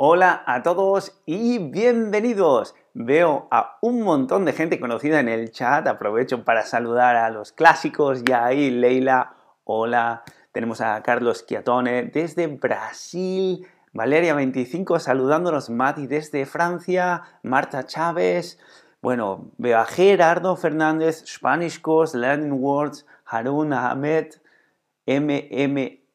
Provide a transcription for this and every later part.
Hola a todos y bienvenidos. Veo a un montón de gente conocida en el chat. Aprovecho para saludar a los clásicos. Ya ahí, Leila. Hola. Tenemos a Carlos Chiatone desde Brasil. Valeria25 saludándonos. Mati desde Francia. Marta Chávez. Bueno, veo a Gerardo Fernández, Spanish Course, Learning Words, Harun Ahmed,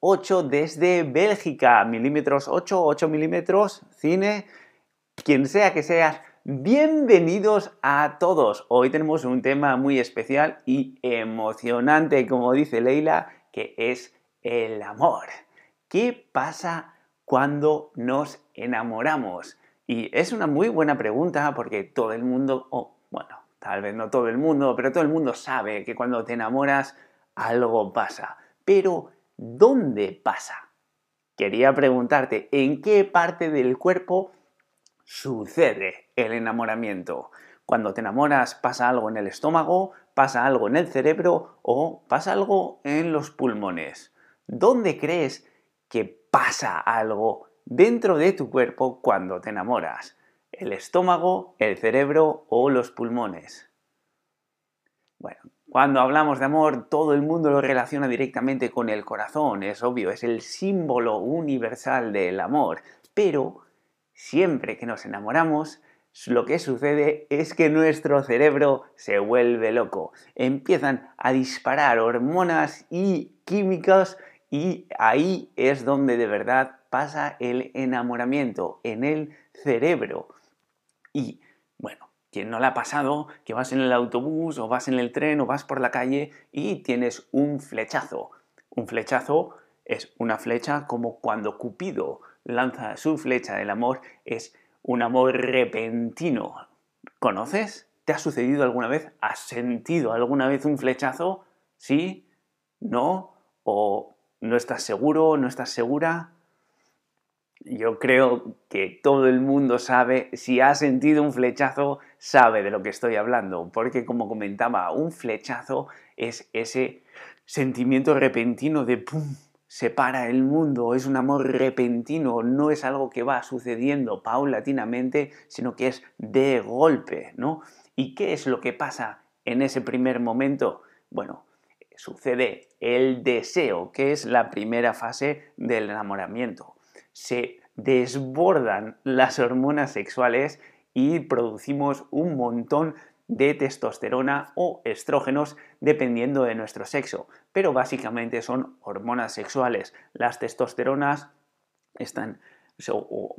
MM8 desde Bélgica, milímetros 8, 8 milímetros, cine, quien sea que seas, bienvenidos a todos. Hoy tenemos un tema muy especial y emocionante, como dice Leila, que es el amor. ¿Qué pasa cuando nos enamoramos? Y es una muy buena pregunta porque todo el mundo, o bueno, tal vez no todo el mundo, pero todo el mundo sabe que cuando te enamoras algo pasa. Pero, ¿dónde pasa? Quería preguntarte, ¿en qué parte del cuerpo sucede el enamoramiento? Cuando te enamoras pasa algo en el estómago, pasa algo en el cerebro o pasa algo en los pulmones. ¿Dónde crees que pasa algo dentro de tu cuerpo cuando te enamoras? ¿El estómago, el cerebro o los pulmones? Bueno, cuando hablamos de amor, todo el mundo lo relaciona directamente con el corazón, es obvio, es el símbolo universal del amor. Pero siempre que nos enamoramos, lo que sucede es que nuestro cerebro se vuelve loco. Empiezan a disparar hormonas y químicos y ahí es donde de verdad pasa el enamoramiento, en el cerebro. Y ¿quién no le ha pasado que vas en el autobús o vas en el tren o vas por la calle y tienes un flechazo? Un flechazo es una flecha como cuando Cupido lanza su flecha del amor, es un amor repentino. ¿Conoces? ¿Te ha sucedido alguna vez? ¿Has sentido alguna vez un flechazo? ¿Sí? ¿No? ¿O no estás seguro, no estás segura. Yo creo que todo el mundo sabe, si ha sentido un flechazo, sabe de lo que estoy hablando, porque como comentaba, un flechazo es ese sentimiento repentino de ¡pum! separa el mundo, es un amor repentino, no es algo que va sucediendo paulatinamente, sino que es de golpe, ¿no? ¿Y qué es lo que pasa en ese primer momento? Bueno, sucede el deseo, que es la primera fase del enamoramiento. Se desbordan las hormonas sexuales y producimos un montón de testosterona o estrógenos dependiendo de nuestro sexo, pero básicamente son hormonas sexuales. Las testosteronas están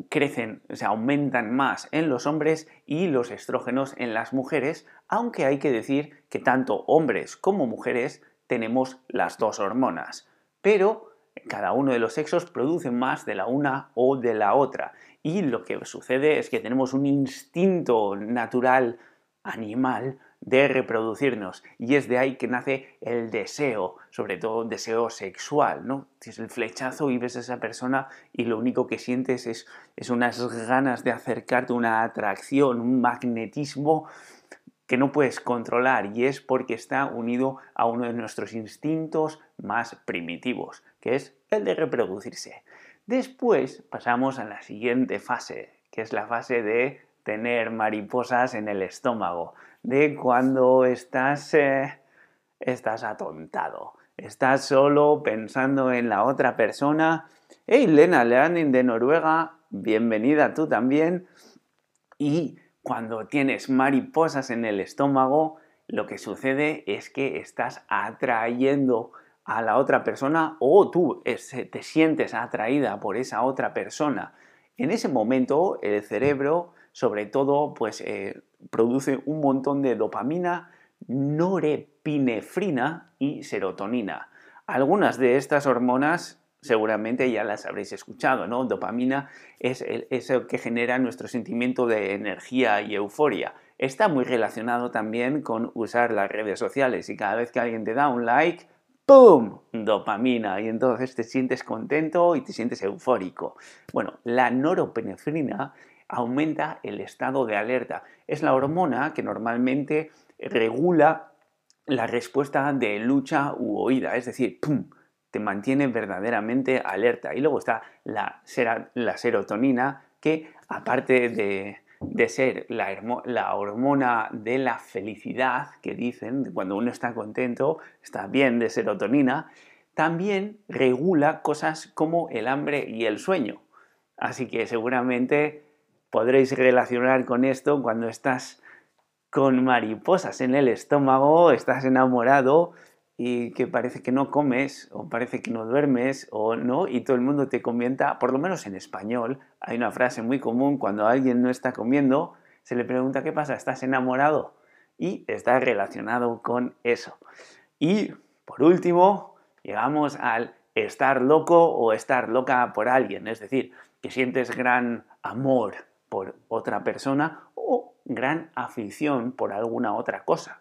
crecen, se aumentan más en los hombres y los estrógenos en las mujeres, aunque hay que decir que tanto hombres como mujeres tenemos las dos hormonas, pero cada uno de los sexos produce más de la una o de la otra. Y lo que sucede es que tenemos un instinto natural animal de reproducirnos y es de ahí que nace el deseo, sobre todo deseo sexual, ¿no? Tienes el flechazo y ves a esa persona y lo único que sientes es, es unas ganas de acercarte, una atracción, un magnetismo que no puedes controlar y es porque está unido a uno de nuestros instintos más primitivos, que es el de reproducirse. Después pasamos a la siguiente fase, que es la fase de tener mariposas en el estómago, de cuando estás, eh, estás atontado, estás solo pensando en la otra persona. Hey, Lena Leanin de Noruega, bienvenida tú también. Y cuando tienes mariposas en el estómago, lo que sucede es que estás atrayendo a la otra persona o tú te sientes atraída por esa otra persona. En ese momento el cerebro, sobre todo, pues eh, produce un montón de dopamina, norepinefrina y serotonina. Algunas de estas hormonas seguramente ya las habréis escuchado, ¿no? Dopamina es eso que genera nuestro sentimiento de energía y euforia. Está muy relacionado también con usar las redes sociales y cada vez que alguien te da un like, ¡pum! Dopamina y entonces te sientes contento y te sientes eufórico. Bueno, la norepinefrina aumenta el estado de alerta. Es la hormona que normalmente regula la respuesta de lucha u oída, es decir, te mantiene verdaderamente alerta. Y luego está la, la serotonina, que aparte de, ser la, la, hormona de la felicidad, que dicen, cuando uno está contento, está bien de serotonina, también regula cosas como el hambre y el sueño. Así que seguramente podréis relacionar con esto cuando estás con mariposas en el estómago, estás enamorado y que parece que no comes o parece que no duermes o no y todo el mundo te comenta, por lo menos en español, hay una frase muy común cuando alguien no está comiendo, se le pregunta qué pasa, ¿estás enamorado? Y está relacionado con eso. Y por último, llegamos al estar loco o estar loca por alguien, es decir, que sientes gran amor por otra persona o gran afición por alguna otra cosa.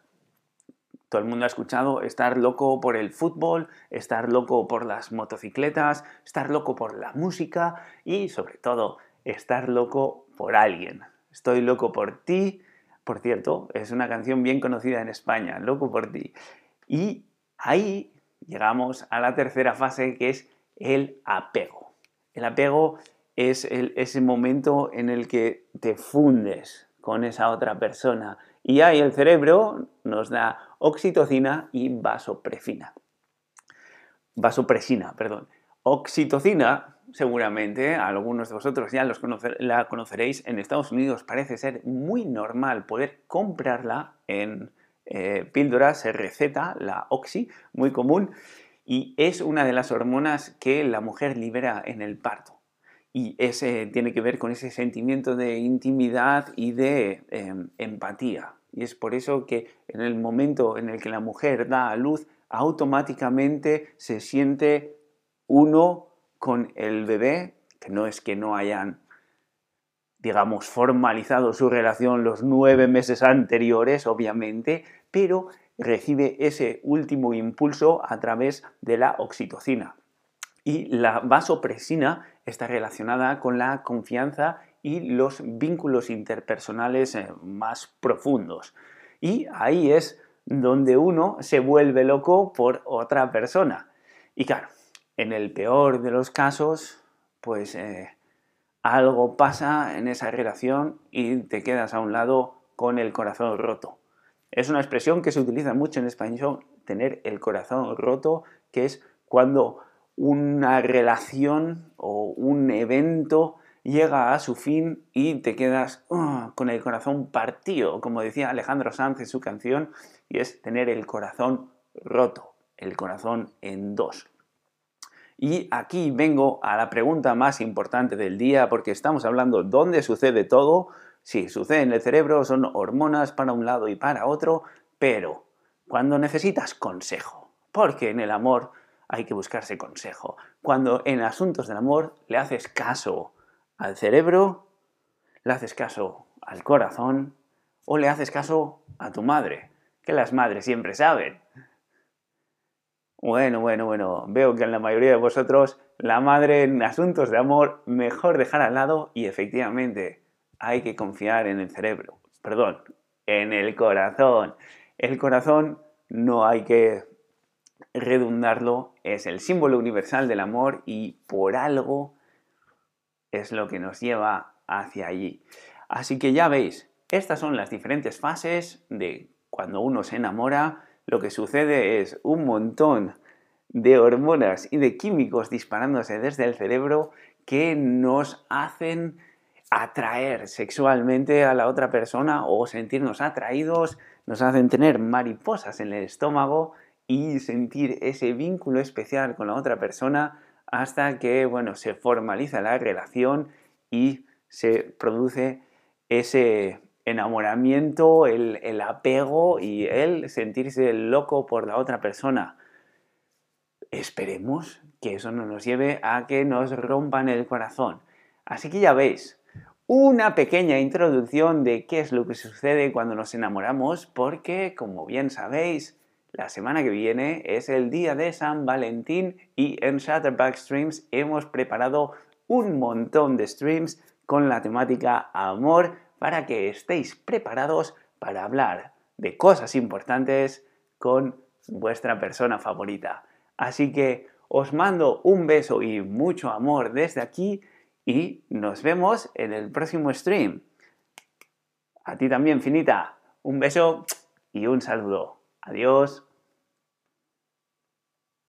Todo el mundo ha escuchado estar loco por el fútbol, estar loco por las motocicletas, estar loco por la música y sobre todo estar loco por alguien. Estoy loco por ti. Por cierto, es una canción bien conocida en España, Loco por ti. Y ahí llegamos a la tercera fase que es el apego. El apego es ese momento en el que te fundes con esa otra persona y ahí el cerebro nos da oxitocina y vasopresina. Vasopresina, perdón. Oxitocina, seguramente algunos de vosotros ya la conoceréis, en Estados Unidos parece ser muy normal poder comprarla en eh, píldoras, se receta la oxi, muy común, y es una de las hormonas que la mujer libera en el parto. Y ese tiene que ver con ese sentimiento de intimidad y de em, empatía. Y es por eso que en el momento en el que la mujer da a luz, automáticamente se siente uno con el bebé, que no es que no hayan digamos, formalizado su relación los nueve meses anteriores, obviamente, pero recibe ese último impulso a través de la oxitocina. Y la vasopresina está relacionada con la confianza y los vínculos interpersonales eh, más profundos. Y ahí es donde uno se vuelve loco por otra persona. Y claro, en el peor de los casos, pues eh, algo pasa en esa relación y te quedas a un lado con el corazón roto. Es una expresión que se utiliza mucho en español, tener el corazón roto, que es cuando una relación o un evento llega a su fin y te quedas uh, con el corazón partido, como decía Alejandro Sanz en su canción, y es tener el corazón roto, el corazón en dos. Y aquí vengo a la pregunta más importante del día, porque estamos hablando dónde sucede todo. Sí, sucede en el cerebro, son hormonas para un lado y para otro, pero cuando necesitas consejo, porque en el amor hay que buscarse consejo. Cuando en asuntos del amor le haces caso al cerebro, le haces caso al corazón o le haces caso a tu madre, que las madres siempre saben. Bueno, bueno, bueno, veo que en la mayoría de vosotros la madre en asuntos de amor mejor dejar al lado y efectivamente hay que confiar en el cerebro, perdón, en el corazón. El corazón no hay que redundarlo, es el símbolo universal del amor y por algo es lo que nos lleva hacia allí. Así que ya veis, estas son las diferentes fases de cuando uno se enamora, lo que sucede es un montón de hormonas y de químicos disparándose desde el cerebro que nos hacen atraer sexualmente a la otra persona o sentirnos atraídos, nos hacen tener mariposas en el estómago y sentir ese vínculo especial con la otra persona hasta que, bueno, se formaliza la relación y se produce ese enamoramiento, el, apego y el sentirse loco por la otra persona. Esperemos que eso no nos lleve a que nos rompan el corazón. Así que ya veis, una pequeña introducción de qué es lo que sucede cuando nos enamoramos, porque como bien sabéis, la semana que viene es el día de San Valentín y en Shutterback Streams hemos preparado un montón de streams con la temática amor para que estéis preparados para hablar de cosas importantes con vuestra persona favorita. Así que os mando un beso y mucho amor desde aquí y nos vemos en el próximo stream. A ti también, Finita. Un beso y un saludo. Adiós.